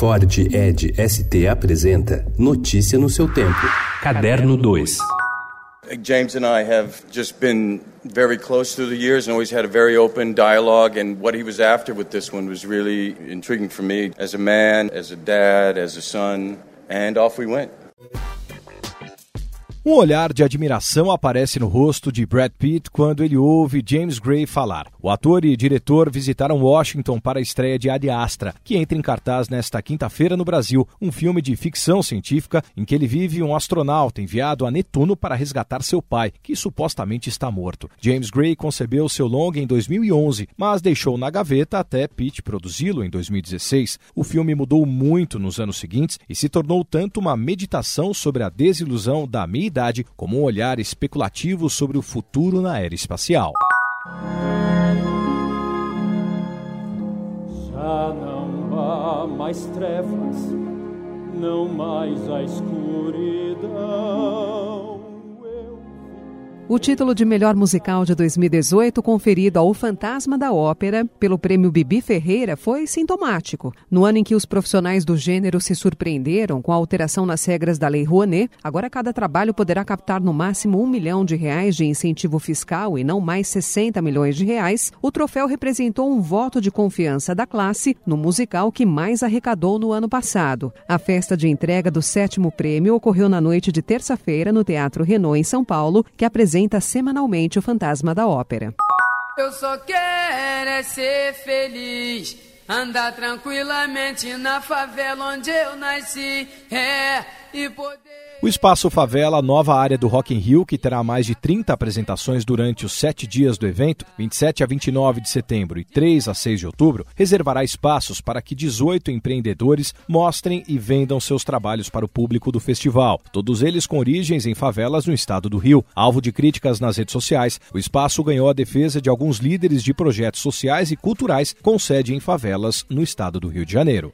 Ford Ed ST apresenta Notícia no seu tempo. Caderno 2. James and I have just been very close through the years and always had a very open dialogue. And what he was after with this one was really intriguing for me as a man, as a dad, as a son. And off we went. Um olhar de admiração aparece no rosto de Brad Pitt quando ele ouve James Gray falar. O ator e diretor visitaram Washington para a estreia de Ad Astra, que entra em cartaz nesta quinta-feira no Brasil, um filme de ficção científica em que ele vive um astronauta enviado a Netuno para resgatar seu pai, que supostamente está morto. James Gray concebeu seu longa em 2011, mas deixou na gaveta até Pitt produzi-lo em 2016. O filme mudou muito nos anos seguintes e se tornou tanto uma meditação sobre a desilusão da meia idade como um olhar especulativo sobre o futuro na era espacial. Já não há mais trevas, não mais a escuridão. O título de melhor musical de 2018, conferido ao Fantasma da Ópera pelo prêmio Bibi Ferreira, foi sintomático. No ano em que os profissionais do gênero se surpreenderam com a alteração nas regras da Lei Rouanet, agora cada trabalho poderá captar no máximo um milhão de reais de incentivo fiscal e não mais 60 milhões de reais. O troféu representou um voto de confiança da classe no musical que mais arrecadou no ano passado. A festa de entrega do sétimo prêmio ocorreu na noite de terça-feira no Teatro Renault, em São Paulo, que apresenta apresenta semanalmente o Fantasma da Ópera. Eu só quero é ser feliz, andar tranquilamente na favela onde eu nasci, é, e poder. O Espaço Favela, nova área do Rock in Rio, que terá mais de 30 apresentações durante os sete dias do evento, 27 a 29 de setembro e 3 a 6 de outubro, reservará espaços para que 18 empreendedores mostrem e vendam seus trabalhos para o público do festival, todos eles com origens em favelas no estado do Rio. Alvo de críticas nas redes sociais, o espaço ganhou a defesa de alguns líderes de projetos sociais e culturais com sede em favelas no estado do Rio de Janeiro.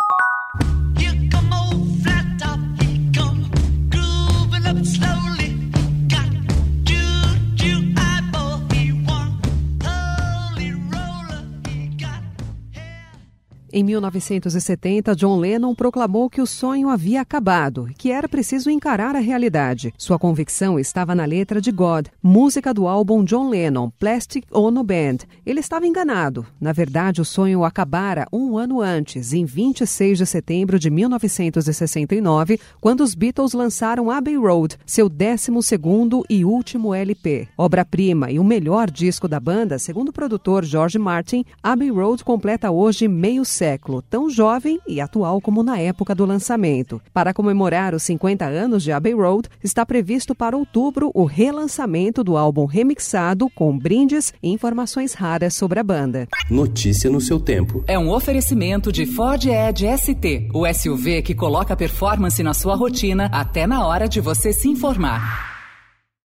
Em 1970, John Lennon proclamou que o sonho havia acabado que era preciso encarar a realidade. Sua convicção estava na letra de God, música do álbum John Lennon, Plastic Ono Band. Ele estava enganado. Na verdade, o sonho acabara um ano antes, em 26 de setembro de 1969, quando os Beatles lançaram Abbey Road, seu 12º e último LP. Obra-prima e o melhor disco da banda, segundo o produtor George Martin, Abbey Road completa hoje meio século século, tão jovem e atual como na época do lançamento. Para comemorar os 50 anos de Abbey Road, está previsto para outubro o relançamento do álbum remixado com brindes e informações raras sobre a banda. Notícia no seu tempo. É um oferecimento de Ford Edge ST, o SUV que coloca performance na sua rotina até na hora de você se informar.